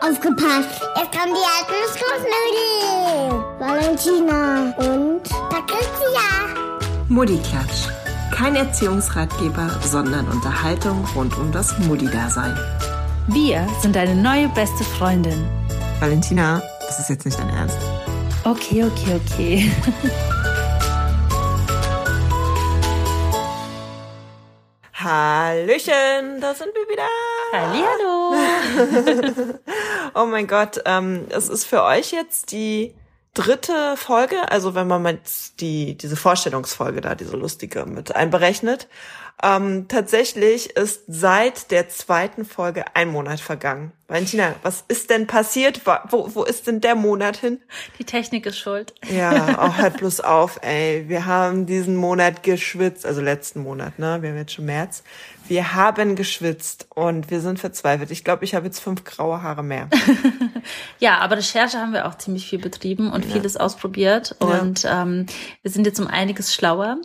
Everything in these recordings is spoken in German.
Aufgepasst! Jetzt kommen die alten Schlussnudeln! Valentina und Patricia! Muddiklatsch. Kein Erziehungsratgeber, sondern Unterhaltung rund um das Muddi-Dasein. Wir sind deine neue beste Freundin. Valentina, das ist jetzt nicht dein Ernst. Okay, okay, okay. Hallöchen, da sind wir wieder. Hallihallo. oh mein Gott, ähm, es ist für euch jetzt die dritte Folge, also wenn man mit die, diese Vorstellungsfolge da, diese lustige mit einberechnet. Ähm, tatsächlich ist seit der zweiten Folge ein Monat vergangen. Valentina, was ist denn passiert? Wo, wo ist denn der Monat hin? Die Technik ist schuld. Ja, auch hört bloß auf, ey. Wir haben diesen Monat geschwitzt, also letzten Monat, ne? Wir haben jetzt schon März. Wir haben geschwitzt und wir sind verzweifelt. Ich glaube, ich habe jetzt fünf graue Haare mehr. ja, aber Recherche haben wir auch ziemlich viel betrieben und ja. vieles ausprobiert. Und ja. ähm, wir sind jetzt um einiges schlauer.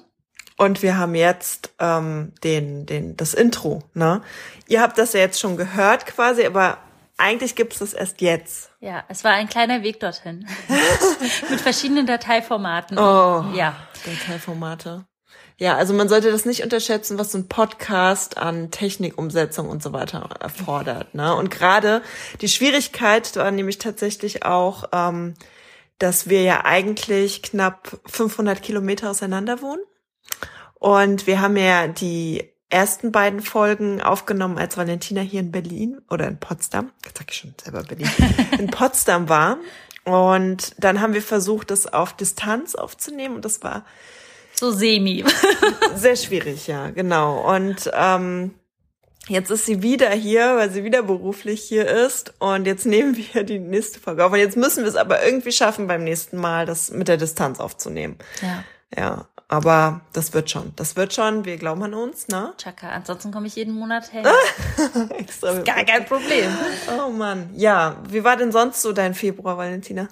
Und wir haben jetzt ähm, den, den, das Intro. Ne? Ihr habt das ja jetzt schon gehört quasi, aber eigentlich gibt's das erst jetzt. Ja, es war ein kleiner Weg dorthin. Mit verschiedenen Dateiformaten. Oh, ja. Dateiformate. Ja, also man sollte das nicht unterschätzen, was so ein Podcast an Technikumsetzung und so weiter erfordert. Ne? Und gerade die Schwierigkeit war nämlich tatsächlich auch, ähm, dass wir ja eigentlich knapp 500 Kilometer auseinander wohnen. Und wir haben ja die ersten beiden Folgen aufgenommen, als Valentina hier in Berlin oder in Potsdam, jetzt sag ich schon selber Berlin, in Potsdam war. Und dann haben wir versucht, das auf Distanz aufzunehmen und das war so semi. sehr schwierig, ja, genau. Und ähm, jetzt ist sie wieder hier, weil sie wieder beruflich hier ist. Und jetzt nehmen wir die nächste Folge auf. Und jetzt müssen wir es aber irgendwie schaffen, beim nächsten Mal das mit der Distanz aufzunehmen. Ja. Ja, aber das wird schon. Das wird schon. Wir glauben an uns, ne? Chaka, ansonsten komme ich jeden Monat her. Extra. Ist gar kein Problem. Oh Mann. Ja, wie war denn sonst so dein Februar, Valentina?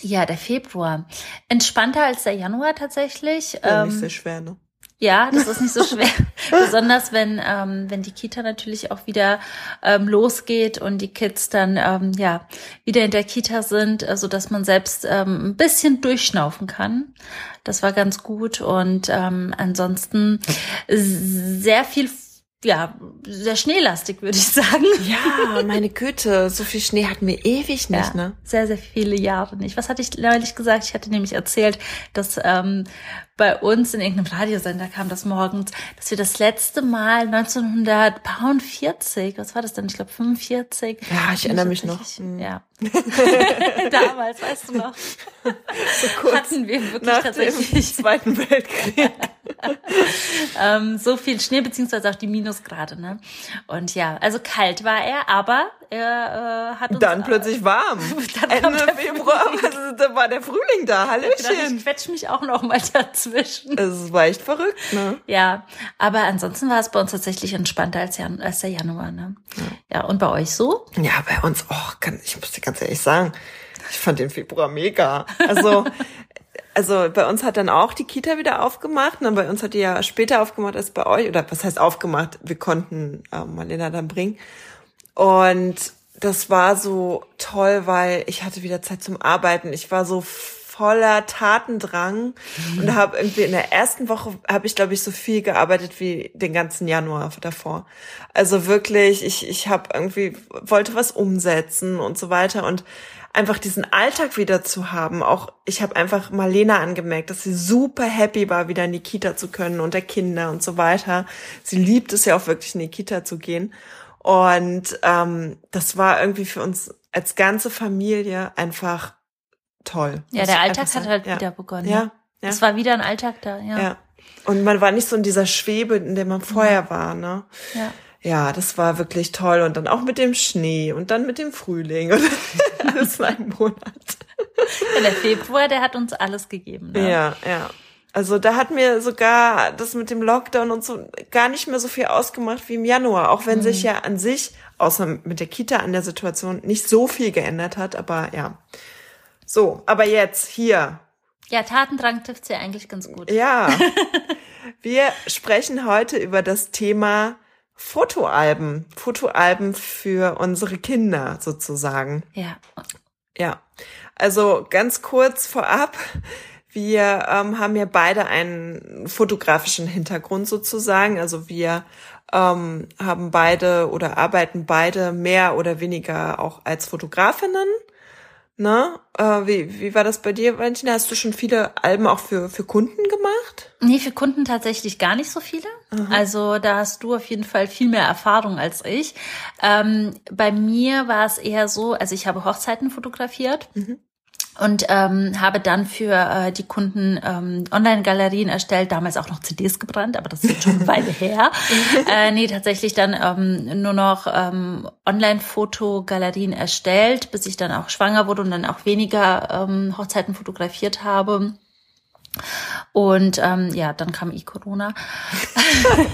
Ja, der Februar. Entspannter als der Januar tatsächlich. Ja, ähm, nicht sehr schwer, ne? Ja, das ist nicht so schwer. Besonders wenn, ähm, wenn die Kita natürlich auch wieder ähm, losgeht und die Kids dann ähm, ja wieder in der Kita sind, so also dass man selbst ähm, ein bisschen durchschnaufen kann. Das war ganz gut. Und ähm, ansonsten sehr viel ja, sehr schneelastig, würde ich sagen. Ja, meine Güte, so viel Schnee hatten wir ewig nicht, ja, ne? Sehr, sehr viele Jahre nicht. Was hatte ich neulich gesagt? Ich hatte nämlich erzählt, dass ähm, bei uns in irgendeinem Radiosender kam das morgens, dass wir das letzte Mal 1940, was war das denn? Ich glaube 45. Ja, ich erinnere mich noch. Mhm. Ja. Damals, weißt du noch. So kurz hatten wir wirklich nach tatsächlich dem Zweiten Weltkrieg. ähm, so viel Schnee beziehungsweise auch die Minusgrade, ne? Und ja, also kalt war er, aber er äh, hat uns dann plötzlich warm. dann Ende Februar, also, da war der Frühling da. Hallöchen. Ich quetsch mich auch noch mal dazwischen. Es war echt verrückt, ne? Ja, aber ansonsten war es bei uns tatsächlich entspannter als, Jan als der Januar, ne? Ja. ja, und bei euch so? Ja, bei uns, kann, ich muss dir ganz ehrlich sagen, ich fand den Februar mega. Also also bei uns hat dann auch die Kita wieder aufgemacht. Und bei uns hat die ja später aufgemacht als bei euch. Oder was heißt aufgemacht? Wir konnten äh, Marlena dann bringen. Und das war so toll, weil ich hatte wieder Zeit zum Arbeiten. Ich war so voller Tatendrang mhm. und habe irgendwie in der ersten Woche habe ich glaube ich so viel gearbeitet wie den ganzen Januar davor. Also wirklich, ich ich habe irgendwie wollte was umsetzen und so weiter und einfach diesen Alltag wieder zu haben. Auch ich habe einfach Marlena angemerkt, dass sie super happy war, wieder in die Kita zu können unter Kinder und so weiter. Sie liebt es ja auch wirklich in die Kita zu gehen. Und ähm, das war irgendwie für uns als ganze Familie einfach toll. Ja, der Alltag hat halt ja. wieder begonnen. Ja, ja. Es war wieder ein Alltag da, ja. ja. Und man war nicht so in dieser Schwebe, in der man vorher mhm. war, ne? Ja. Ja, das war wirklich toll. Und dann auch mit dem Schnee und dann mit dem Frühling. das war ein Monat. Ja, der Februar, der hat uns alles gegeben. Ne? Ja, ja. Also da hat mir sogar das mit dem Lockdown und so gar nicht mehr so viel ausgemacht wie im Januar, auch wenn mhm. sich ja an sich, außer mit der Kita an der Situation, nicht so viel geändert hat, aber ja. So, aber jetzt hier. Ja, Tatendrang trifft ja eigentlich ganz gut. Ja. Wir sprechen heute über das Thema Fotoalben, Fotoalben für unsere Kinder sozusagen. Ja. Ja, also ganz kurz vorab. Wir ähm, haben ja beide einen fotografischen Hintergrund sozusagen. Also wir ähm, haben beide oder arbeiten beide mehr oder weniger auch als Fotografinnen. Ne? Äh, wie, wie war das bei dir, Valentina? Hast du schon viele Alben auch für, für Kunden gemacht? Nee, für Kunden tatsächlich gar nicht so viele. Mhm. Also da hast du auf jeden Fall viel mehr Erfahrung als ich. Ähm, bei mir war es eher so, also ich habe Hochzeiten fotografiert. Mhm und ähm, habe dann für äh, die Kunden ähm, Online-Galerien erstellt, damals auch noch CDs gebrannt, aber das ist schon eine Weile her. äh, nee, tatsächlich dann ähm, nur noch ähm, Online-Fotogalerien erstellt, bis ich dann auch schwanger wurde und dann auch weniger ähm, Hochzeiten fotografiert habe. Und ähm, ja, dann kam i-Corona.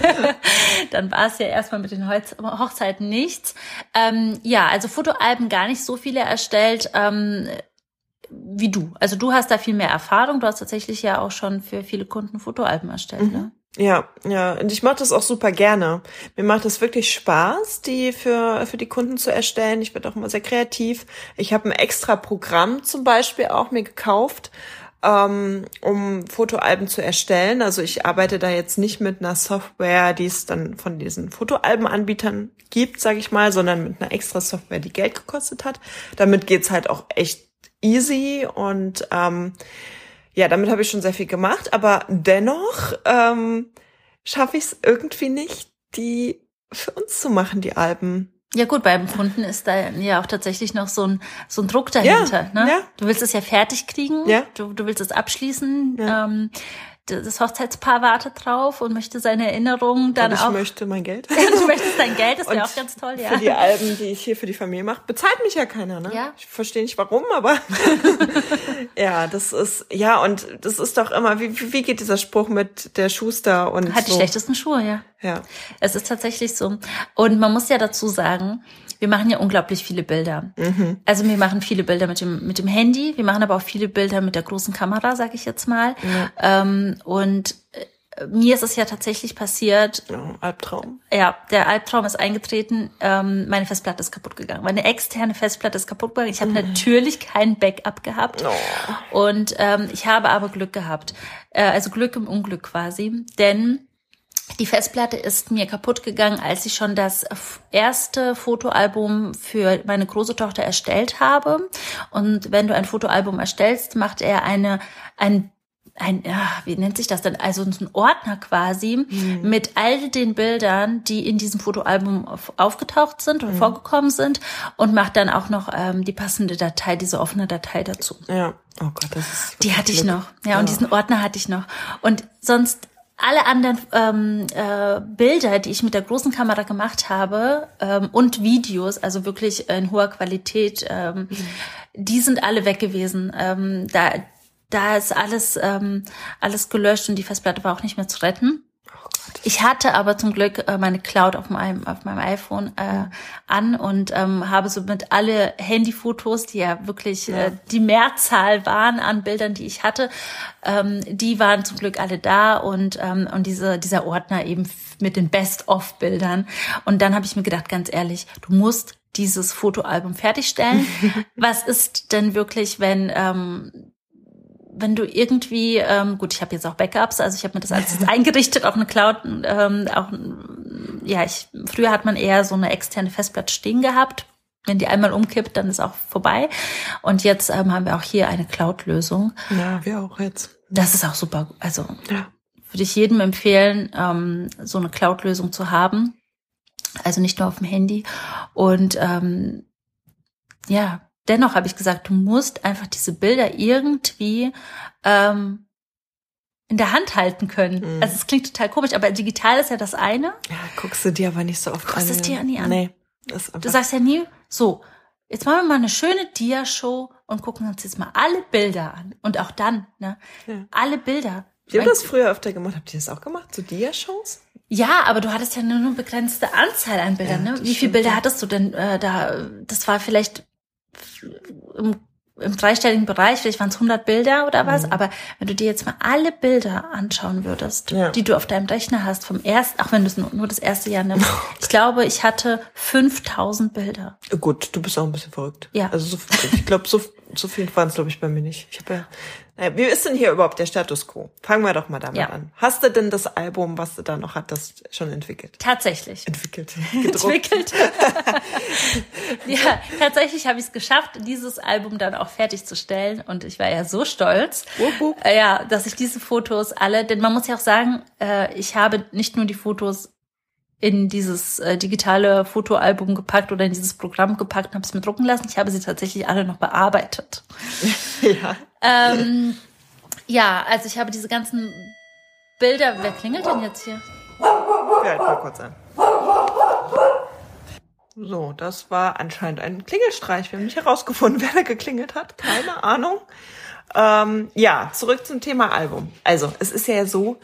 dann war es ja erstmal mit den Hochzeiten nichts. Ähm, ja, also Fotoalben gar nicht so viele erstellt. Ähm, wie du. Also du hast da viel mehr Erfahrung. Du hast tatsächlich ja auch schon für viele Kunden Fotoalben erstellt, mhm. ne? Ja, ja, und ich mache das auch super gerne. Mir macht es wirklich Spaß, die für für die Kunden zu erstellen. Ich werde auch immer sehr kreativ. Ich habe ein extra Programm zum Beispiel auch mir gekauft, ähm, um Fotoalben zu erstellen. Also ich arbeite da jetzt nicht mit einer Software, die es dann von diesen Fotoalbenanbietern gibt, sage ich mal, sondern mit einer extra Software, die Geld gekostet hat. Damit geht's halt auch echt easy und ähm, ja, damit habe ich schon sehr viel gemacht, aber dennoch ähm, schaffe ich es irgendwie nicht, die für uns zu machen, die Alben. Ja gut, beim Kunden ist da ja auch tatsächlich noch so ein, so ein Druck dahinter. Ja, ne? Ja. Du willst es ja fertig kriegen, ja. du, du willst es abschließen. Ja. Ähm, das Hochzeitspaar wartet drauf und möchte seine Erinnerungen dann und ich auch. Ich möchte mein Geld. du möchtest dein Geld, das wäre auch ganz toll, ja. Für die Alben, die ich hier für die Familie mache, bezahlt mich ja keiner, ne? Ja. Ich verstehe nicht warum, aber ja, das ist, ja, und das ist doch immer, wie, wie geht dieser Spruch mit der Schuster und. Hat so. die schlechtesten Schuhe, ja. Ja. Es ist tatsächlich so. Und man muss ja dazu sagen, wir machen ja unglaublich viele Bilder. Mhm. Also wir machen viele Bilder mit dem, mit dem Handy, wir machen aber auch viele Bilder mit der großen Kamera, sag ich jetzt mal. Ja. Ähm, und äh, mir ist es ja tatsächlich passiert. Ja, Albtraum. Ja, der Albtraum ist eingetreten. Ähm, meine Festplatte ist kaputt gegangen. Meine externe Festplatte ist kaputt gegangen. Ich habe mhm. natürlich kein Backup gehabt. Oh. Und ähm, ich habe aber Glück gehabt. Äh, also Glück im Unglück quasi. Denn die Festplatte ist mir kaputt gegangen, als ich schon das erste Fotoalbum für meine große Tochter erstellt habe. Und wenn du ein Fotoalbum erstellst, macht er eine, ein ein, ja, wie nennt sich das denn? Also ein Ordner quasi mhm. mit all den Bildern, die in diesem Fotoalbum auf, aufgetaucht sind und mhm. vorgekommen sind und macht dann auch noch ähm, die passende Datei, diese offene Datei dazu. Ja, oh Gott, das ist. Die hatte ich noch. Ja, ja, und diesen Ordner hatte ich noch. Und sonst alle anderen ähm, äh, Bilder, die ich mit der großen Kamera gemacht habe ähm, und Videos, also wirklich in hoher Qualität, ähm, mhm. die sind alle weg gewesen. Ähm, da, da ist alles, ähm, alles gelöscht und die Festplatte war auch nicht mehr zu retten. Ich hatte aber zum Glück äh, meine Cloud auf meinem, auf meinem iPhone äh, an und ähm, habe somit alle Handyfotos, die ja wirklich ja. Äh, die Mehrzahl waren an Bildern, die ich hatte, ähm, die waren zum Glück alle da und, ähm, und diese, dieser Ordner eben mit den Best-of-Bildern. Und dann habe ich mir gedacht, ganz ehrlich, du musst dieses Fotoalbum fertigstellen. Was ist denn wirklich, wenn ähm, wenn du irgendwie, ähm, gut, ich habe jetzt auch Backups, also ich habe mir das alles jetzt eingerichtet auf eine Cloud. Ähm, auch, ja, ich, früher hat man eher so eine externe Festplatte stehen gehabt. Wenn die einmal umkippt, dann ist auch vorbei. Und jetzt ähm, haben wir auch hier eine Cloud-Lösung. Ja, wir auch jetzt. Das ist auch super. Also ja. würde ich jedem empfehlen, ähm, so eine Cloud-Lösung zu haben. Also nicht nur auf dem Handy. Und ähm, ja, dennoch habe ich gesagt, du musst einfach diese Bilder irgendwie ähm, in der Hand halten können. Mhm. Also es klingt total komisch, aber digital ist ja das eine. Ja, guckst du dir aber nicht so oft guckst an. Guckst es dir nie an. Nee. du sagst ja nie, so, jetzt machen wir mal eine schöne Dia-Show und gucken uns jetzt mal alle Bilder an. Und auch dann, ne? Ja. Alle Bilder. Wir haben das früher öfter gemacht. Habt ihr das auch gemacht? So Dia-Shows? Ja, aber du hattest ja nur eine begrenzte Anzahl an Bildern, ja, ne? Wie viele Bilder hattest du denn äh, da? Das war vielleicht im im dreistelligen Bereich, vielleicht waren es 100 Bilder oder was, aber wenn du dir jetzt mal alle Bilder anschauen würdest, Ja. die du auf deinem Rechner hast, vom ersten, auch wenn du es nur, nur das erste Jahr nimmst, ich glaube, ich hatte 5000 Bilder. Gut, du bist auch ein bisschen verrückt. Ja. Also so, ich glaube, so, so viel waren es, glaube ich, bei mir nicht. Ich habe ja. Naja, wie ist denn hier überhaupt der Status quo? Fangen wir doch mal damit Ja. an. Hast du denn das Album, was du da noch hattest, schon entwickelt? Tatsächlich. Entwickelt. Entwickelt. ja, tatsächlich habe ich es geschafft, dieses Album dann auch fertigzustellen und ich war ja so stolz, Wupp, wupp. äh, ja, dass ich diese Fotos alle, denn man muss ja auch sagen, äh, ich habe nicht nur die Fotos in dieses äh, digitale Fotoalbum gepackt oder in dieses Programm gepackt und habe es mir drucken lassen. Ich habe sie tatsächlich alle noch bearbeitet. Ja. Ähm, ja, also ich habe diese ganzen Bilder. Wer klingelt denn jetzt hier? Wir halten mal kurz an. So, das war anscheinend ein Klingelstreich. Wir haben nicht herausgefunden, wer da geklingelt hat. Keine Ahnung. Ähm, ja, zurück zum Thema Album. Also, es ist ja so,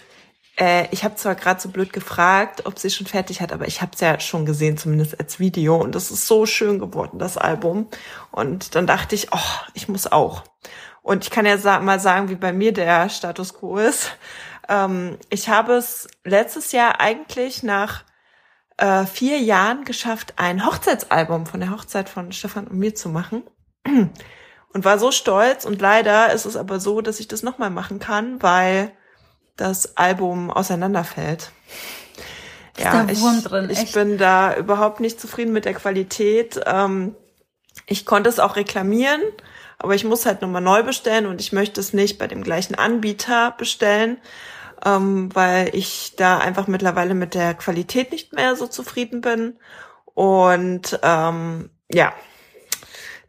äh, ich habe zwar gerade so blöd gefragt, ob sie schon fertig hat, aber ich habe es ja schon gesehen, zumindest als Video. Und das ist so schön geworden, das Album. Und dann dachte ich, oh, ich muss auch. Und ich kann ja sa mal sagen, wie bei mir der Status quo ist. Ähm, ich habe es letztes Jahr eigentlich nach äh, vier Jahren geschafft, ein Hochzeitsalbum von der Hochzeit von Stefan und mir zu machen. Und war so stolz. Und leider ist es aber so, dass ich das nochmal machen kann, weil das Album auseinanderfällt. Ja, der Wurm ich, drin, ich echt? bin da überhaupt nicht zufrieden mit der Qualität. Ähm, ich konnte es auch reklamieren, aber ich muss halt nochmal neu bestellen und ich möchte es nicht bei dem gleichen Anbieter bestellen, ähm, weil ich da einfach mittlerweile mit der Qualität nicht mehr so zufrieden bin. Und ähm, ja,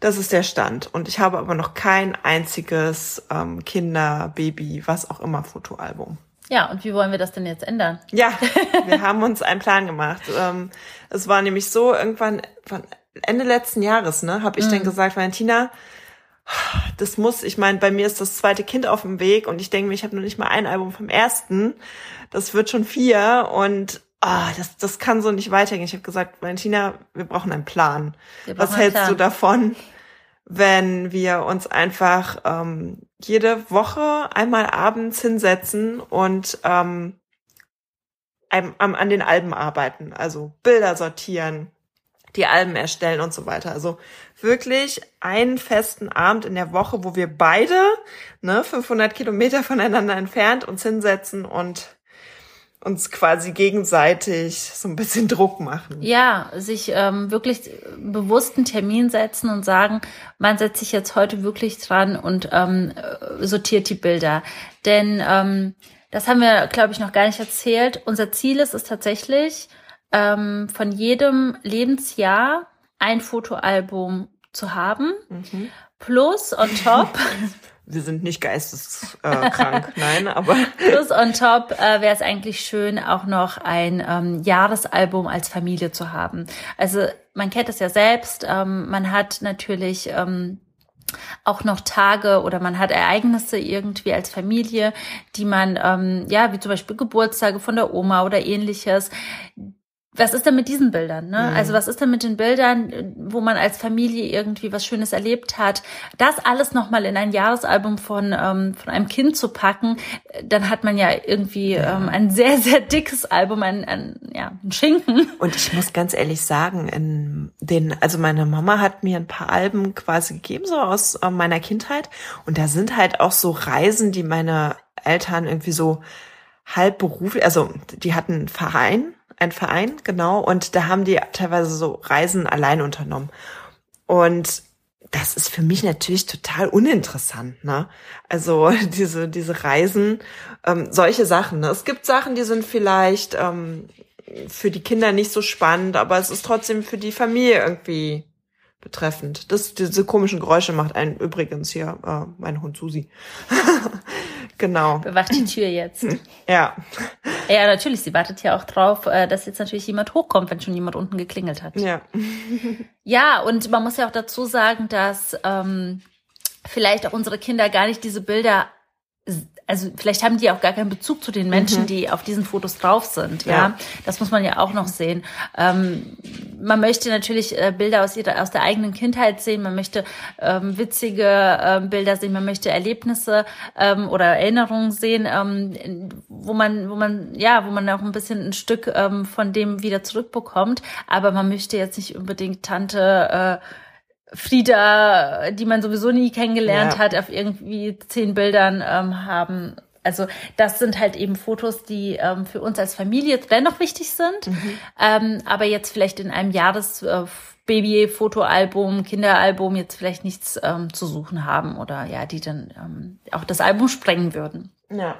das ist der Stand. Und ich habe aber noch kein einziges ähm, Kinder, Baby, was auch immer Fotoalbum. Ja, und wie wollen wir das denn jetzt ändern? Ja, wir haben uns einen Plan gemacht. Ähm, es war nämlich so, irgendwann von Ende letzten Jahres, ne, habe ich dann gesagt, Valentina, das muss, ich meine, bei mir ist das zweite Kind auf dem Weg und ich denke mir, ich habe noch nicht mal ein Album vom ersten. Das wird schon vier und ah, das, das kann so nicht weitergehen. Ich habe gesagt, Valentina, wir brauchen einen Plan. Brauchen Was einen hältst du Plan. davon, wenn wir uns einfach ähm, jede Woche einmal abends hinsetzen und ähm, am, an den Alben arbeiten? Also Bilder sortieren, die Alben erstellen und so weiter. Also wirklich einen festen Abend in der Woche, wo wir beide, ne, 500 Kilometer voneinander entfernt, uns hinsetzen und uns quasi gegenseitig so ein bisschen Druck machen. Ja, sich ähm, wirklich bewussten Termin setzen und sagen, man setzt sich jetzt heute wirklich dran und ähm, äh, sortiert die Bilder. Denn ähm, das haben wir, glaube ich, noch gar nicht erzählt. Unser Ziel ist es tatsächlich, ähm, von jedem Lebensjahr ein Fotoalbum zu haben. Plus on top, Wir sind nicht geisteskrank, krank, nein, aber plus on top äh, wäre es eigentlich schön, auch noch ein ähm, Jahresalbum als Familie zu haben. Also man kennt es ja selbst, ähm, man hat natürlich ähm, auch noch Tage oder man hat Ereignisse irgendwie als Familie, die man, ähm, ja, wie zum Beispiel Geburtstage von der Oma oder ähnliches. Was ist denn mit diesen Bildern? Ne? Also was ist denn mit den Bildern, wo man als Familie irgendwie was Schönes erlebt hat? Das alles nochmal in ein Jahresalbum von, ähm, von einem Kind zu packen, dann hat man ja irgendwie Ähm, ein sehr, sehr dickes Album, ein, ein, ja, ein Schinken. Und ich muss ganz ehrlich sagen, in den, also meine Mama hat mir ein paar Alben quasi gegeben, so aus äh, meiner Kindheit. Und da sind halt auch so Reisen, die meine Eltern irgendwie so halb beruflich, also die hatten einen Verein, ein Verein, genau, und da haben die teilweise so Reisen allein unternommen. Und das ist für mich natürlich total uninteressant, ne? Also diese diese Reisen, ähm, solche Sachen. Ne? Es gibt Sachen, die sind vielleicht ähm, für die Kinder nicht so spannend, aber es ist trotzdem für die Familie irgendwie betreffend. Das, diese komischen Geräusche macht einen übrigens hier äh, mein Hund Susi. genau. Bewacht die Tür jetzt. Ja. Ja, natürlich, sie wartet ja auch drauf, äh, dass jetzt natürlich jemand hochkommt, wenn schon jemand unten geklingelt hat. Ja. Ja, und man muss ja auch dazu sagen, dass ähm, vielleicht auch unsere Kinder gar nicht diese Bilder also vielleicht haben die auch gar keinen Bezug zu den Menschen, mhm. die auf diesen Fotos drauf sind. Ja, ja. das muss man ja auch noch sehen. Ähm, man möchte natürlich äh, Bilder aus ihrer aus der eigenen Kindheit sehen. Man möchte ähm, witzige äh, Bilder sehen. Man möchte Erlebnisse ähm, oder Erinnerungen sehen, ähm, wo man wo man ja wo man auch ein bisschen ein Stück ähm, von dem wieder zurückbekommt. Aber man möchte jetzt nicht unbedingt Tante äh, Frieda, die man sowieso nie kennengelernt ja. hat, auf irgendwie zehn Bildern ähm, haben. Also das sind halt eben Fotos, die ähm, für uns als Familie dennoch wichtig sind, mhm. ähm, aber jetzt vielleicht in einem Jahres äh, Baby-Fotoalbum, Kinderalbum jetzt vielleicht nichts ähm, zu suchen haben oder ja, die dann ähm, auch das Album sprengen würden. Ja.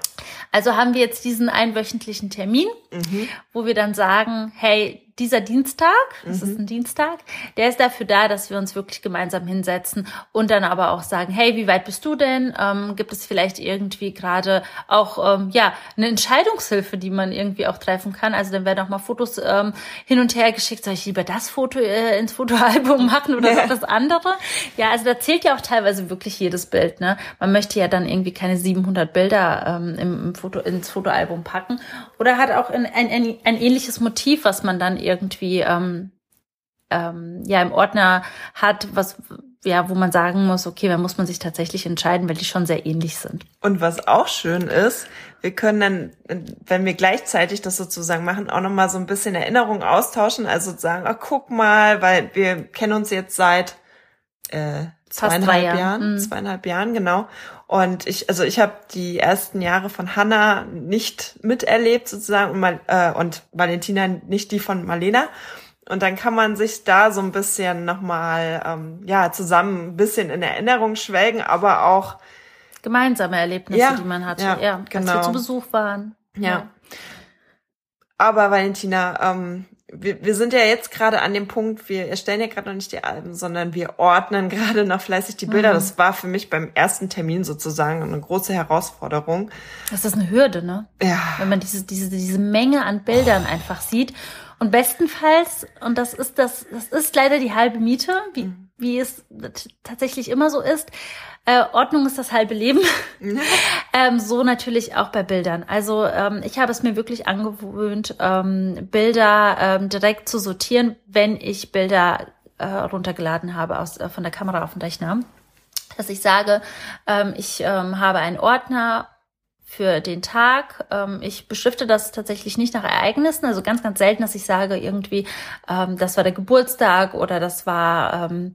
Also haben wir jetzt diesen einwöchentlichen Termin, mhm. wo wir dann sagen, hey, dieser Dienstag, das mhm. ist ein Dienstag, der ist dafür da, dass wir uns wirklich gemeinsam hinsetzen und dann aber auch sagen, hey, wie weit bist du denn? Ähm, gibt es vielleicht irgendwie gerade auch ähm, ja eine Entscheidungshilfe, die man irgendwie auch treffen kann? Also dann werden auch mal Fotos ähm, hin und her geschickt. Soll ich lieber das Foto äh, ins Fotoalbum machen oder ja. das andere? Ja, also da zählt ja auch teilweise wirklich jedes Bild. Ne? Man möchte ja dann irgendwie keine 700 Bilder ähm, im, im Foto ins Fotoalbum packen oder hat auch ein, ein, ein ähnliches Motiv, was man dann irgendwie ähm, ähm, ja im Ordner hat, was ja, wo man sagen muss, okay, da muss man sich tatsächlich entscheiden, weil die schon sehr ähnlich sind. Und was auch schön ist, wir können dann, wenn wir gleichzeitig das sozusagen machen, auch nochmal so ein bisschen Erinnerungen austauschen. Also sagen, oh, guck mal, weil wir kennen uns jetzt seit äh, zweieinhalb Jahren, Jahren mhm. zweieinhalb Jahren, genau. Und ich, also ich habe die ersten Jahre von Hanna nicht miterlebt sozusagen und, mal, äh, und Valentina nicht die von Marlena. Und dann kann man sich da so ein bisschen nochmal, ähm, ja, zusammen ein bisschen in Erinnerung schwelgen, aber auch gemeinsame Erlebnisse, ja, die man hatte, ja, ja genau. als wir zu Besuch waren. Ja. ja. Aber Valentina, ähm, wir, wir sind ja jetzt gerade an dem Punkt, wir erstellen ja gerade noch nicht die Alben, sondern wir ordnen gerade noch fleißig die Bilder. Mhm. Das war für mich beim ersten Termin sozusagen eine große Herausforderung. Das ist eine Hürde, ne? Ja. Wenn man diese, diese, diese Menge an Bildern oh. einfach sieht. Und bestenfalls, und das ist das, das ist leider die halbe Miete, wie, mhm. wie es tatsächlich immer so ist, äh, Ordnung ist das halbe Leben. ähm, so natürlich auch bei Bildern. Also ähm, ich habe es mir wirklich angewöhnt, ähm, Bilder ähm, direkt zu sortieren, wenn ich Bilder äh, runtergeladen habe aus, äh, von der Kamera auf den Rechner. Dass ich sage, ähm, ich ähm, habe einen Ordner für den Tag. Ähm, ich beschrifte das tatsächlich nicht nach Ereignissen, also ganz, ganz selten, dass ich sage irgendwie, ähm, das war der Geburtstag oder das war ähm,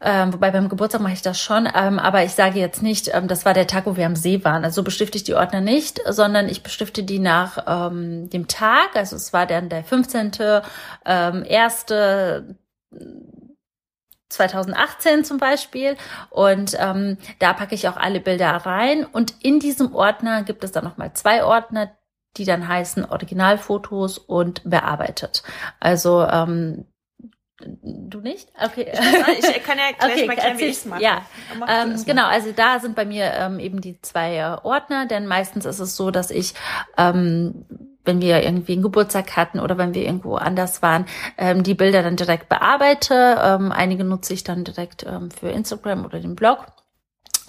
ähm, wobei beim Geburtstag mache ich das schon, ähm, aber ich sage jetzt nicht, ähm, das war der Tag, wo wir am See waren. Also so bestifte ich die Ordner nicht, sondern ich bestifte die nach ähm, dem Tag. Also es war dann der 15. Ähm, erste 2018 zum Beispiel. Und ähm, da packe ich auch alle Bilder rein. Und in diesem Ordner gibt es dann nochmal zwei Ordner, die dann heißen Originalfotos und bearbeitet. Also ähm, Du nicht? Okay. Ich, ich kann ja gleich okay, mal erklären, wie ich es mache. Ja, ähm, genau. Also da sind bei mir ähm, eben die zwei äh, Ordner, denn meistens ist es so, dass ich ähm, wenn wir irgendwie einen Geburtstag hatten oder wenn wir irgendwo anders waren, ähm, die Bilder dann direkt bearbeite. Ähm, einige nutze ich dann direkt ähm, für Instagram oder den Blog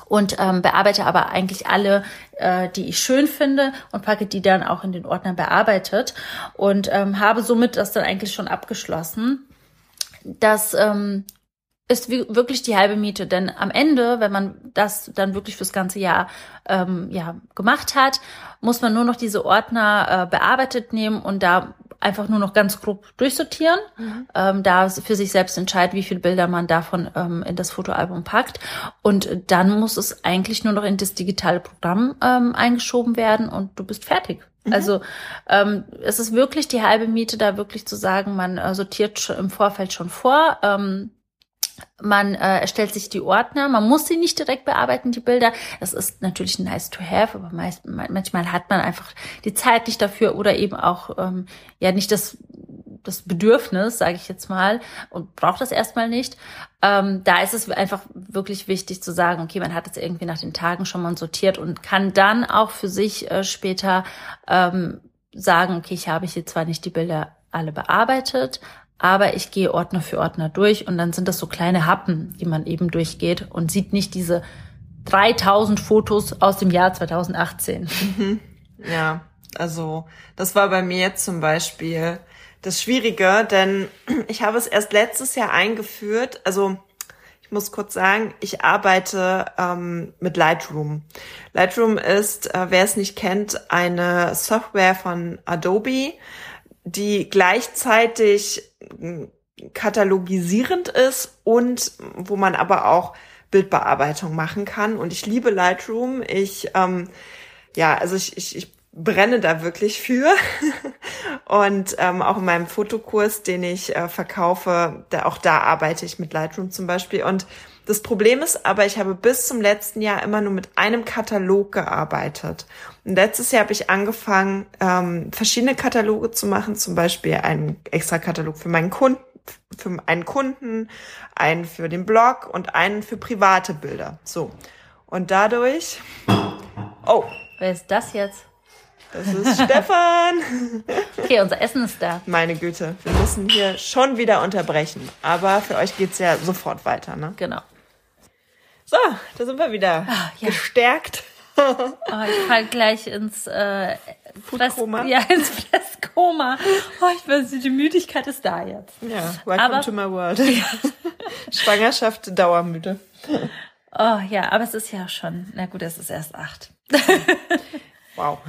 und ähm, bearbeite aber eigentlich alle, äh, die ich schön finde und packe die dann auch in den Ordner bearbeitet und ähm, habe somit das dann eigentlich schon abgeschlossen das ähm, ist wirklich die halbe Miete. Denn am Ende, wenn man das dann wirklich fürs ganze Jahr ähm, ja, gemacht hat, muss man nur noch diese Ordner äh, bearbeitet nehmen und da einfach nur noch ganz grob durchsortieren, mhm. ähm, da für sich selbst entscheiden, wie viele Bilder man davon ähm, in das Fotoalbum packt. Und dann muss es eigentlich nur noch in das digitale Programm ähm, eingeschoben werden und du bist fertig. Mhm. Also ähm, es ist wirklich die halbe Miete, da wirklich zu sagen, man äh, sortiert im Vorfeld schon vor. Ähm, man äh, erstellt sich die Ordner, man muss sie nicht direkt bearbeiten, die Bilder. Das ist natürlich nice to have, aber meist, manchmal hat man einfach die Zeit nicht dafür oder eben auch ähm, ja nicht das das Bedürfnis, sage ich jetzt mal, und braucht das erstmal nicht. Ähm, da ist es einfach wirklich wichtig zu sagen, okay, man hat es irgendwie nach den Tagen schon mal sortiert und kann dann auch für sich äh, später ähm, sagen, okay, ich habe hier zwar nicht die Bilder alle bearbeitet, aber ich gehe Ordner für Ordner durch und dann sind das so kleine Happen, die man eben durchgeht und sieht nicht diese 3000 Fotos aus dem Jahr 2018. Ja, also das war bei mir zum Beispiel das Schwierige, denn ich habe es erst letztes Jahr eingeführt. Also ich muss kurz sagen, ich arbeite ähm, mit Lightroom. Lightroom ist, äh, wer es nicht kennt, eine Software von Adobe, die gleichzeitig katalogisierend ist und wo man aber auch Bildbearbeitung machen kann. Und ich liebe Lightroom. Ich ähm, ja, also ich, ich, ich brenne da wirklich für. und ähm, auch in meinem Fotokurs, den ich äh, verkaufe, da, auch da arbeite ich mit Lightroom zum Beispiel. Und das Problem ist aber, ich habe bis zum letzten Jahr immer nur mit einem Katalog gearbeitet. Und letztes Jahr habe ich angefangen, ähm, verschiedene Kataloge zu machen, zum Beispiel einen extra Katalog für meinen Kunden, für einen Kunden, einen für den Blog und einen für private Bilder. So. Und dadurch, oh. Wer ist das jetzt? Das ist Stefan. Okay, unser Essen ist da. Meine Güte, wir müssen hier schon wieder unterbrechen. Aber für euch geht's ja sofort weiter, ne? Genau. So, da sind wir wieder Ah, ja. gestärkt. Oh, ich fall gleich ins äh, Foodkoma? ja, ins Fresskoma. Oh, ich weiß, die Müdigkeit ist da jetzt. Ja, welcome Aber- to my world. Schwangerschaft dauermüde. Oh ja, aber es ist ja schon, na gut, es ist erst acht. Wow.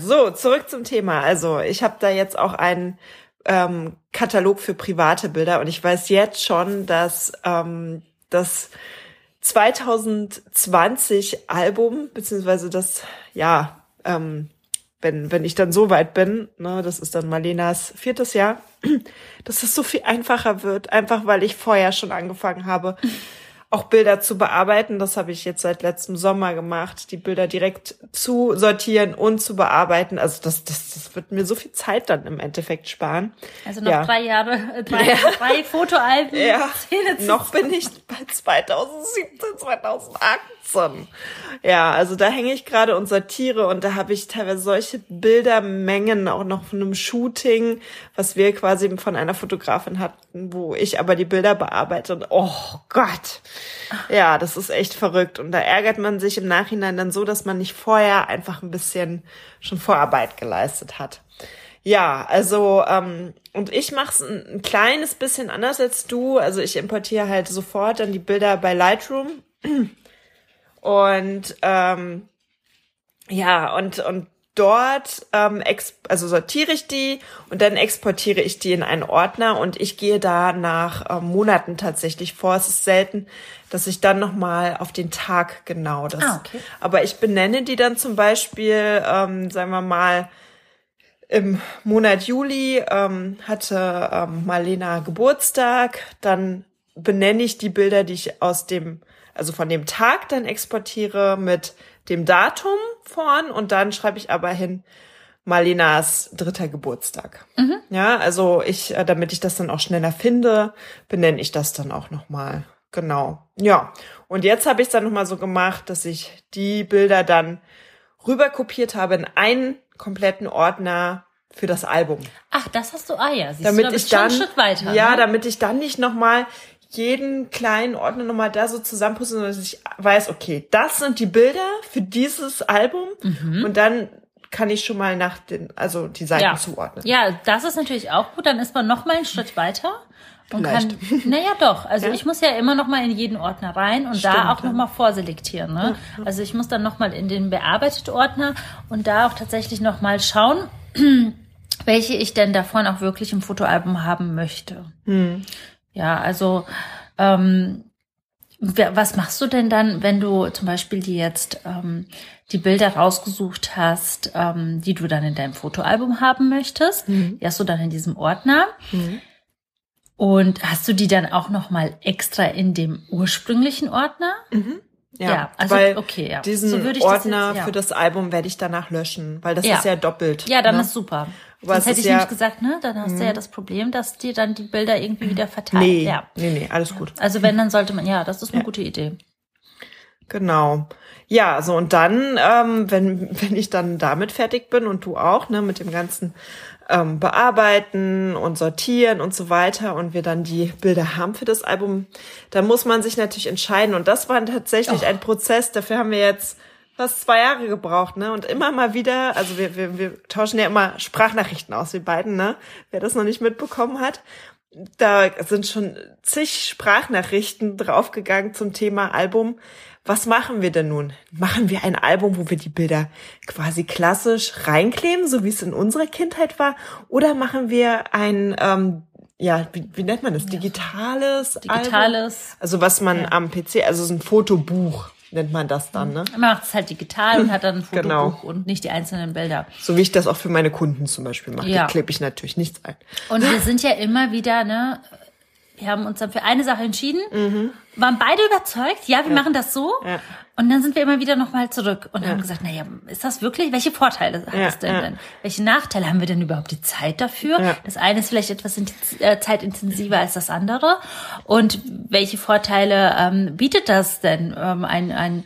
So, zurück zum Thema. Also, ich habe da jetzt auch einen ähm, Katalog für private Bilder und ich weiß jetzt schon, dass ähm, das 2020 Album, beziehungsweise das, ja, ähm, wenn, wenn ich dann so weit bin, ne, das ist dann Marlenas viertes Jahr, dass es so viel einfacher wird, einfach weil ich vorher schon angefangen habe, auch Bilder zu bearbeiten. Das habe ich jetzt seit letztem Sommer gemacht, die Bilder direkt zu sortieren und zu bearbeiten. Also das, das, das wird mir so viel Zeit dann im Endeffekt sparen. Also noch Ja. drei Jahre, äh, drei, drei Fotoalben, Ja, noch bin ich bei 2017, 2018. Ja, also da hänge ich gerade und sortiere und da habe ich teilweise solche Bildermengen auch noch von einem Shooting, was wir quasi von einer Fotografin hatten, wo ich aber die Bilder bearbeite und oh Gott. Ja, das ist echt verrückt und da ärgert man sich im Nachhinein dann so, dass man nicht vorher einfach ein bisschen schon Vorarbeit geleistet hat. Ja, also ähm, und ich mache es ein, ein kleines bisschen anders als du. Also ich importiere halt sofort dann die Bilder bei Lightroom und ähm, ja und und dort ähm, also sortiere ich die und dann exportiere ich die in einen Ordner und ich gehe da nach ähm, Monaten tatsächlich vor. Es ist selten, dass ich dann noch mal auf den Tag genau das. Ah, okay. Aber ich benenne die dann zum Beispiel, ähm, sagen wir mal im Monat Juli ähm, hatte ähm, Marlena Geburtstag, dann benenne ich die Bilder, die ich aus dem, also von dem Tag dann exportiere mit dem Datum vorn und dann schreibe ich aber hin Marlenas dritter Geburtstag. Ja, also ich, äh, damit ich das dann auch schneller finde, benenne ich das dann auch nochmal. Genau. Ja. Und jetzt habe ich es dann nochmal so gemacht, dass ich die Bilder dann rüber kopiert habe in einen kompletten Ordner für das Album. Ach, das hast du, ah ja, siehst Damit du, da ich bist schon dann, einen Schritt weiter. ja, ne? damit ich dann nicht nochmal jeden kleinen Ordner nochmal da so zusammenpusse, sondern dass ich weiß, okay, das sind die Bilder für dieses Album Mhm. und dann kann ich schon mal nach den, also die Seiten ja. zuordnen. Ja, das ist natürlich auch gut. Dann ist man noch mal einen Schritt weiter und Vielleicht. kann. Naja, doch. Also Ja. ich muss ja immer noch mal in jeden Ordner rein und da Stimmt, auch ja. noch mal vorselektieren. Ne? Also ich muss dann noch mal in den bearbeitet Ordner und da auch tatsächlich noch mal schauen, welche ich denn davon auch wirklich im Fotoalbum haben möchte. Hm. Ja, also ähm, was machst du denn dann, wenn du zum Beispiel die jetzt ähm, die Bilder rausgesucht hast, ähm, die du dann in deinem Fotoalbum haben möchtest? Die hast du dann in diesem Ordner. Und hast du die dann auch noch mal extra in dem ursprünglichen Ordner? Ja, Ja, also, weil okay, ja. diesen So würde ich das Ordner jetzt- ja. für das Album werde ich danach löschen, weil das Ja. ist ja doppelt. Ja, dann ne? ist super. Aber Sonst hätte ich Mhm. nämlich gesagt, ne, dann hast du ja das Problem, dass dir dann die Bilder irgendwie wieder verteilt. Nee, Ja. nee, nee, alles gut. Also wenn, dann sollte man, ja, das ist eine gute Idee. Genau. Ja, so und dann, ähm, wenn, wenn ich dann damit fertig bin und du auch, ne, mit dem ganzen ähm, bearbeiten und sortieren und so weiter und wir dann die Bilder haben für das Album, da muss man sich natürlich entscheiden. Und das war tatsächlich Oh. ein Prozess. Dafür haben wir jetzt fast zwei Jahre gebraucht, ne? Und immer mal wieder, also wir, wir, wir tauschen ja immer Sprachnachrichten aus, wir beiden, ne? Wer das noch nicht mitbekommen hat. Da sind schon zig Sprachnachrichten draufgegangen zum Thema Album. Was machen wir denn nun? Machen wir ein Album, wo wir die Bilder quasi klassisch reinkleben, so wie es in unserer Kindheit war? Oder machen wir ein, ähm, ja, wie, wie nennt man das? Digitales, Album? Digitales. Also was man am PC, also so ein Fotobuch nennt man das dann, ne? Man macht es halt digital und hat dann ein Fotobuch Genau. und nicht die einzelnen Bilder. So wie ich das auch für meine Kunden zum Beispiel mache. Ja. Da klebe ich natürlich nichts ein. Und wir sind ja immer wieder, ne, wir haben uns dann für eine Sache entschieden, waren beide überzeugt, ja, wir machen das so. Mhm. Ja. Und dann sind wir immer wieder nochmal zurück und haben gesagt, naja, ist das wirklich? Welche Vorteile hat Ja, es denn ja. denn? Welche Nachteile haben wir denn überhaupt die Zeit dafür? Ja. Das eine ist vielleicht etwas äh, zeitintensiver als das andere. Und welche Vorteile ähm, bietet das denn, ähm, ein, ein,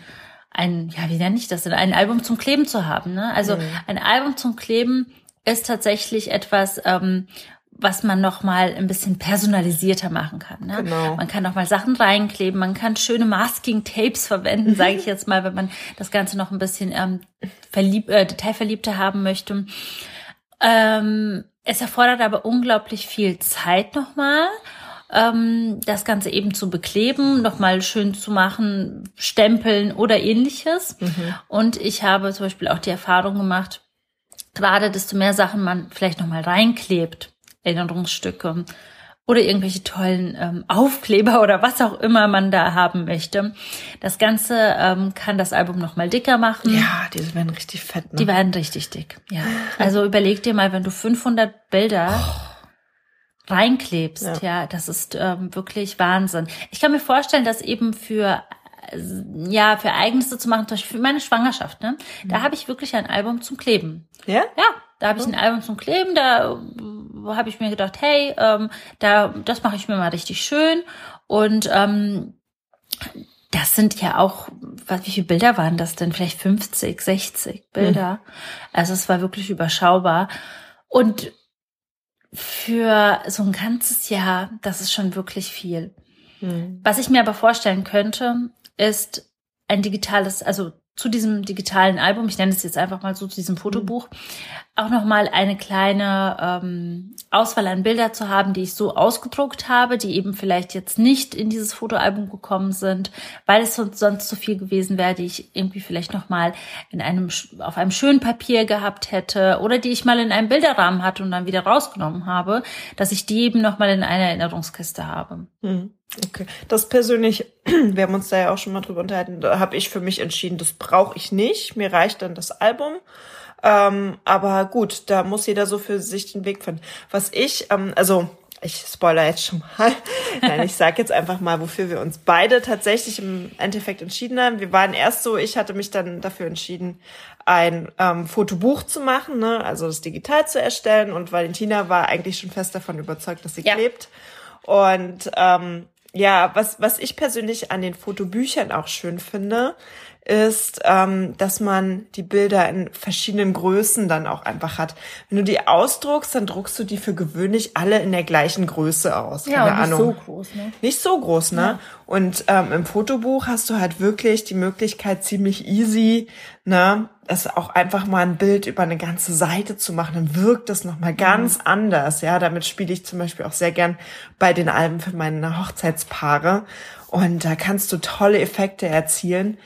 ein, ja, wie nenne ich das denn, ein Album zum Kleben zu haben? Ne? Also Mhm. ein Album zum Kleben ist tatsächlich etwas, ähm, was man noch mal ein bisschen personalisierter machen kann. Ne? Genau. Man kann noch mal Sachen reinkleben, man kann schöne Masking-Tapes verwenden, sage ich jetzt mal, wenn man das Ganze noch ein bisschen ähm, verlieb äh, detailverliebter haben möchte. Ähm, es erfordert aber unglaublich viel Zeit nochmal, ähm, das Ganze eben zu bekleben, nochmal schön zu machen, stempeln oder ähnliches. Und ich habe zum Beispiel auch die Erfahrung gemacht, gerade desto mehr Sachen man vielleicht nochmal reinklebt, Erinnerungsstücke oder irgendwelche tollen ähm, Aufkleber oder was auch immer man da haben möchte. Das Ganze ähm, kann das Album nochmal dicker machen. Ja, die werden richtig fett, ne? Die werden richtig dick. Ja. Also überleg dir mal, wenn du 500 Bilder reinklebst, ja. das ist ähm, wirklich Wahnsinn. Ich kann mir vorstellen, dass eben für ja für Ereignisse zu machen, zum Beispiel für meine Schwangerschaft, ne, da habe ich wirklich ein Album zum Kleben. ja? Ja, da habe ich ein Album zum Kleben, da äh, habe ich mir gedacht, hey, ähm, da das mache ich mir mal richtig schön und ähm, das sind ja auch, was, wie viele Bilder waren das denn? Vielleicht 50, 60 Bilder. Also es war wirklich überschaubar. Und für so ein ganzes Jahr, das ist schon wirklich viel. Hm. Was ich mir aber vorstellen könnte, ist ein digitales, also zu diesem digitalen Album, ich nenne es jetzt einfach mal so, zu diesem Fotobuch, auch nochmal eine kleine ähm, Auswahl an Bilder zu haben, die ich so ausgedruckt habe, die eben vielleicht jetzt nicht in dieses Fotoalbum gekommen sind, weil es sonst, sonst zu viel gewesen wäre, die ich irgendwie vielleicht nochmal in einem, auf einem schönen Papier gehabt hätte oder die ich mal in einem Bilderrahmen hatte und dann wieder rausgenommen habe, dass ich die eben nochmal in einer Erinnerungskiste habe. Hm, Okay. Das persönlich, wir haben uns da ja auch schon mal drüber unterhalten, da habe ich für mich entschieden, das brauche ich nicht. Mir reicht dann das Album. Ähm, aber gut, da muss jeder so für sich den Weg finden. Was ich, ähm, also ich spoiler jetzt schon mal. Nein, ich sag jetzt einfach mal, wofür wir uns beide tatsächlich im Endeffekt entschieden haben. Wir waren erst so, ich hatte mich dann dafür entschieden, ein ähm, Fotobuch zu machen, ne? also das digital zu erstellen. Und Valentina war eigentlich schon fest davon überzeugt, dass sie Ja. klebt. Und ähm, ja, was, was ich persönlich an den Fotobüchern auch schön finde, ist, ähm, dass man die Bilder in verschiedenen Größen dann auch einfach hat. Wenn du die ausdruckst, dann druckst du die für gewöhnlich alle in der gleichen Größe aus. Keine Ahnung. groß, ne? Nicht so groß, ne? Und ähm, im Fotobuch hast du halt wirklich die Möglichkeit, ziemlich easy, ne, das auch einfach mal ein Bild über eine ganze Seite zu machen. Dann wirkt das nochmal ganz anders, ja. Damit spiele ich zum Beispiel auch sehr gern bei den Alben für meine Hochzeitspaare. Und da kannst du tolle Effekte erzielen.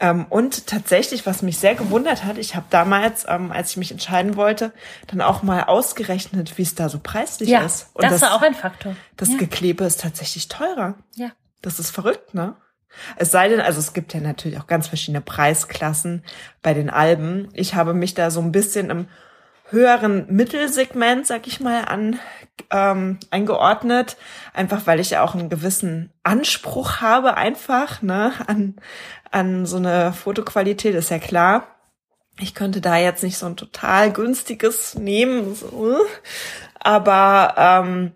Ähm, und tatsächlich, was mich sehr gewundert hat, ich habe damals, ähm, als ich mich entscheiden wollte, dann auch mal ausgerechnet, wie es da so preislich Ja, ist. Und das, war auch ein Faktor. das ja. Geklebe ist tatsächlich teurer. ja. Das ist verrückt, ne? Es sei denn, also es gibt ja natürlich auch ganz verschiedene Preisklassen bei den Alben. Ich habe mich da so ein bisschen im höheren Mittelsegment, sag ich mal, an, ähm, eingeordnet. Einfach weil ich ja auch einen gewissen Anspruch habe, einfach, ne, an, an so eine Fotoqualität, ist ja klar. Ich könnte da jetzt nicht so ein total günstiges nehmen, so. aber ähm,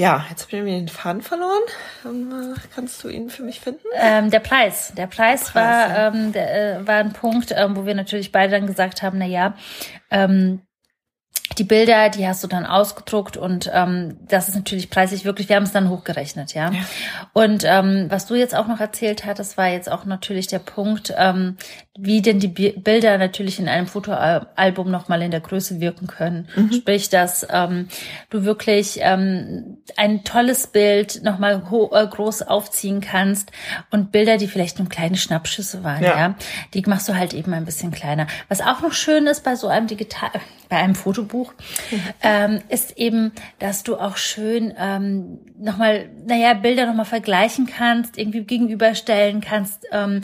ja, jetzt habe ich mir den Faden verloren. Ähm, Kannst du ihn für mich finden? Ähm, der Preis. Der Preis, Preis, war, ja. ähm, der, äh, war ein Punkt, ähm, wo wir natürlich beide dann gesagt haben, na ja, ähm, die Bilder, die hast du dann ausgedruckt und ähm, das ist natürlich preislich wirklich, wir haben es dann hochgerechnet, ja. ja. Und ähm, was du jetzt auch noch erzählt hattest, war jetzt auch natürlich der Punkt, ähm, wie denn die Bilder natürlich in einem Fotoalbum nochmal in der Größe wirken können. Mhm. Sprich, dass ähm, du wirklich ähm, ein tolles Bild nochmal äh, groß aufziehen kannst und Bilder, die vielleicht nur kleine Schnappschüsse waren, ja. ja, die machst du halt eben ein bisschen kleiner. Was auch noch schön ist bei so einem digital, bei einem Fotobuch, mhm. ähm, ist eben, dass du auch schön ähm, nochmal, naja, Bilder nochmal vergleichen kannst, irgendwie gegenüberstellen kannst. Ähm,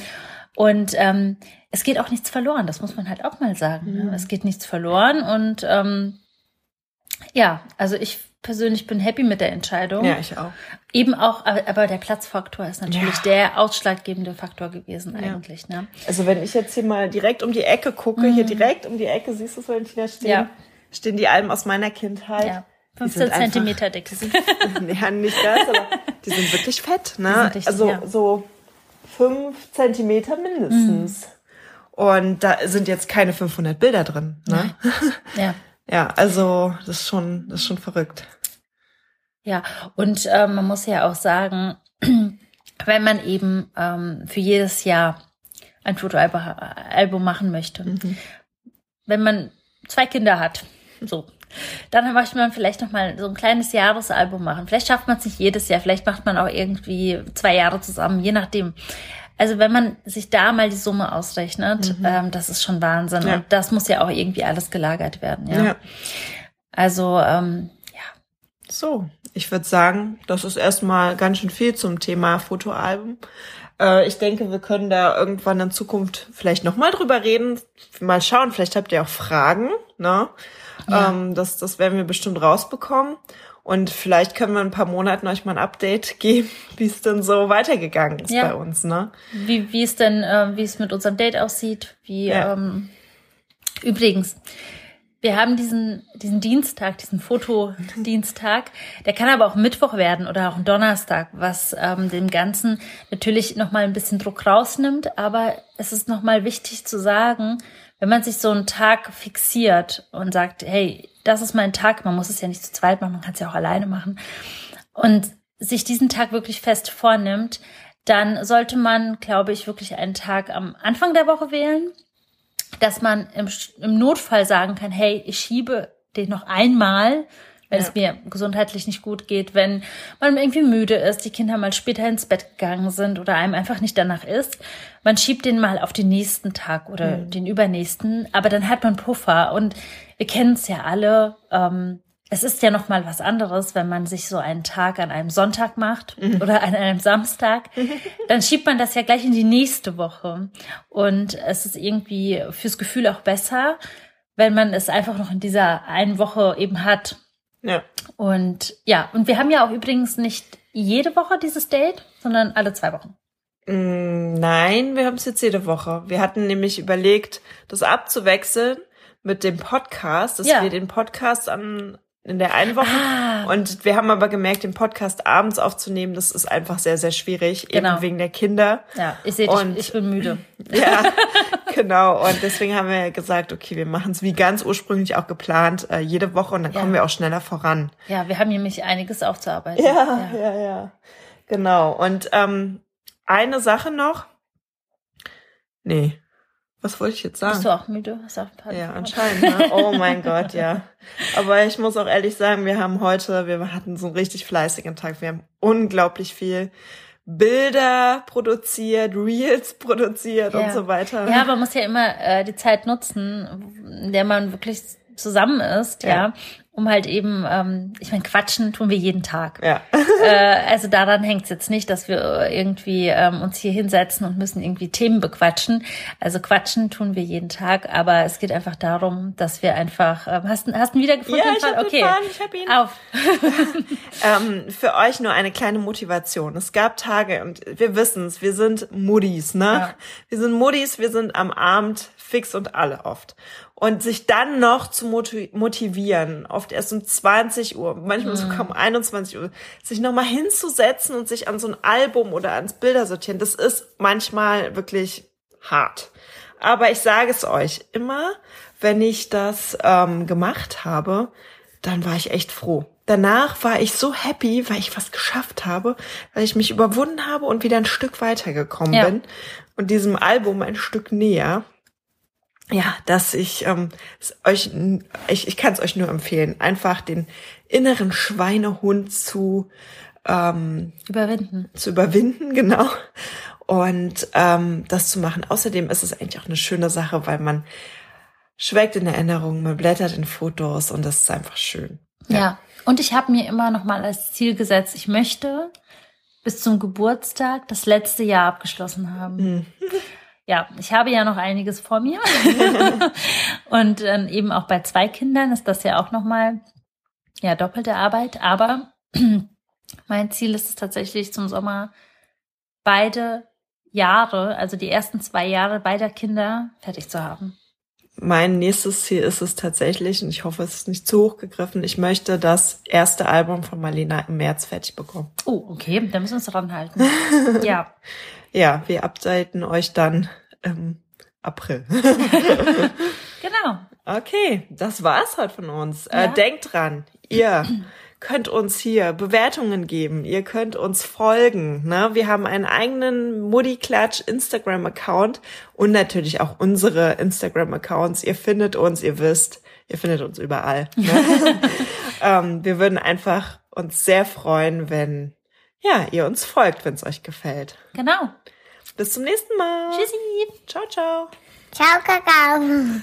und ähm, es geht auch nichts verloren, das muss man halt auch mal sagen. Ne? Mhm. Es geht nichts verloren und ähm, ja, also ich persönlich bin happy mit der Entscheidung. Ja, ich auch. Eben auch, aber der Platzfaktor ist natürlich ja. der ausschlaggebende Faktor gewesen ja. eigentlich. Ne? Also wenn ich jetzt hier mal direkt um die Ecke gucke, mhm. hier direkt um die Ecke, siehst du es, Valentina, stehen, ja. stehen die Alben aus meiner Kindheit. Ja. 15 Zentimeter dick. Sind, ja, nicht das, aber die sind wirklich fett. Ne? Richtig, also so fünf Zentimeter mindestens. Mhm. Und da sind jetzt keine 500 Bilder drin. Ne? Ja. ja, also das ist schon, das ist schon verrückt. Ja, und äh, man muss ja auch sagen, wenn man eben ähm, für jedes Jahr ein Fotoalbum machen möchte, mhm. wenn man zwei Kinder hat, so, dann möchte man vielleicht noch mal so ein kleines Jahresalbum machen. Vielleicht schafft man es nicht jedes Jahr, vielleicht macht man auch irgendwie zwei Jahre zusammen, je nachdem. Also wenn man sich da mal die Summe ausrechnet, mhm. ähm, das ist schon Wahnsinn. Ja. Und das muss ja auch irgendwie alles gelagert werden. Ja. ja. Also ähm, ja. So, ich würde sagen, das ist erstmal ganz schön viel zum Thema Fotoalbum. Äh, ich denke, wir können da irgendwann in Zukunft vielleicht nochmal drüber reden. Mal schauen, vielleicht habt ihr auch Fragen. Ne? Ja. Ähm, das, das werden wir bestimmt rausbekommen. Und vielleicht können wir in ein paar Monaten euch mal ein Update geben, wie es denn so weitergegangen ist ja. bei uns, ne? Wie, wie es denn, äh, wie es mit unserem Date aussieht, wie, ja. ähm, übrigens, wir haben diesen, diesen Dienstag, diesen Fotodienstag, der kann aber auch Mittwoch werden oder auch Donnerstag, was ähm, dem Ganzen natürlich nochmal ein bisschen Druck rausnimmt, aber es ist nochmal wichtig zu sagen, wenn man sich so einen Tag fixiert und sagt, hey, das ist mein Tag, man muss es ja nicht zu zweit machen, man kann es ja auch alleine machen und sich diesen Tag wirklich fest vornimmt, dann sollte man, glaube ich, wirklich einen Tag am Anfang der Woche wählen, dass man im, im Notfall sagen kann, hey, ich schiebe den noch einmal, wenn ja. es mir gesundheitlich nicht gut geht, wenn man irgendwie müde ist, die Kinder mal später ins Bett gegangen sind oder einem einfach nicht danach ist. Man schiebt den mal auf den nächsten Tag oder mhm. den übernächsten, aber dann hat man Puffer und wir kennen es ja alle. Ähm, es ist ja noch mal was anderes, wenn man sich so einen Tag an einem Sonntag macht mhm. oder an einem Samstag, dann schiebt man das ja gleich in die nächste Woche und es ist irgendwie fürs Gefühl auch besser, wenn man es einfach noch in dieser einen Woche eben hat. Ja. Und ja, und wir haben ja auch übrigens nicht jede Woche dieses Date, sondern alle zwei Wochen. Mm, nein, wir haben es jetzt jede Woche. Wir hatten nämlich überlegt, das abzuwechseln mit dem Podcast, dass ja. wir den Podcast an in der einen Woche. Ah. Und wir haben aber gemerkt, den Podcast abends aufzunehmen, das ist einfach sehr, sehr schwierig, genau. eben wegen der Kinder. Ja, ich sehe, ich, ich bin müde. Ja, genau. Und deswegen haben wir gesagt, okay, wir machen es wie ganz ursprünglich auch geplant, äh, jede Woche und dann ja. kommen wir auch schneller voran. Ja, wir haben nämlich einiges aufzuarbeiten. Ja, ja, ja. ja. Genau. Und ähm, eine Sache noch. Nee, was wollte ich jetzt sagen? Bist du auch müde? Hast auch ein ja, anscheinend. Ne? Oh mein Gott, ja. Aber ich muss auch ehrlich sagen, wir haben heute, wir hatten so einen richtig fleißigen Tag. Wir haben unglaublich viel Bilder produziert, Reels produziert ja. und so weiter. Ja, man muss ja immer äh, die Zeit nutzen, in der man wirklich zusammen ist, ja. ja um halt eben, ähm, ich meine, quatschen tun wir jeden Tag. Ja. äh, also daran hängt es jetzt nicht, dass wir irgendwie ähm, uns hier hinsetzen und müssen irgendwie Themen bequatschen. Also quatschen tun wir jeden Tag, aber es geht einfach darum, dass wir einfach. Ähm, hast, hast du ihn wiedergefunden? Ja, ich habe okay. ich hab ihn. Auf. ähm, für euch nur eine kleine Motivation. Es gab Tage und wir wissen es, wir sind Muddis, ne? Ja. Wir sind Muddis, wir sind am Abend fix und alle oft und sich dann noch zu motivieren, oft erst um 20 Uhr, manchmal mhm. sogar um 21 Uhr, sich nochmal hinzusetzen und sich an so ein Album oder ans Bilder sortieren, das ist manchmal wirklich hart. Aber ich sage es euch immer, wenn ich das ähm, gemacht habe, dann war ich echt froh. Danach war ich so happy, weil ich was geschafft habe, weil ich mich überwunden habe und wieder ein Stück weitergekommen Ja. bin und diesem Album ein Stück näher. Ja, dass ich ähm, euch, ich, ich kann es euch nur empfehlen, einfach den inneren Schweinehund zu ähm, Überwinden. zu überwinden, genau. Und ähm, das zu machen. Außerdem ist es eigentlich auch eine schöne Sache, weil man schwelgt in Erinnerungen, man blättert in Fotos und das ist einfach schön. Ja. Und ich habe mir immer noch mal als Ziel gesetzt, ich möchte bis zum Geburtstag das letzte Jahr abgeschlossen haben. Ja, ich habe ja noch einiges vor mir. und ähm, eben auch bei zwei Kindern ist das ja auch noch mal ja doppelte Arbeit. Aber mein Ziel ist es tatsächlich zum Sommer beide Jahre, also die ersten zwei Jahre beider Kinder fertig zu haben. Mein nächstes Ziel ist es tatsächlich, und ich hoffe, es ist nicht zu hoch gegriffen, ich möchte das erste Album von Marlena im März fertig bekommen. Oh, okay, da müssen wir uns dran halten. ja. Ja, wir updaten euch dann im April. Genau. Okay, das war's heute von uns. Ja. Äh, denkt dran, ihr könnt uns hier Bewertungen geben, ihr könnt uns folgen. Ne? Wir haben einen eigenen Mutti Klatsch Instagram Account und natürlich auch unsere Instagram Accounts. Ihr findet uns, ihr wisst, ihr findet uns überall. Ne? ähm, wir würden einfach uns sehr freuen, wenn ja ihr uns folgt, wenn es euch gefällt. Genau. Bis zum nächsten Mal. Tschüssi. Ciao, ciao. Ciao, Kakao.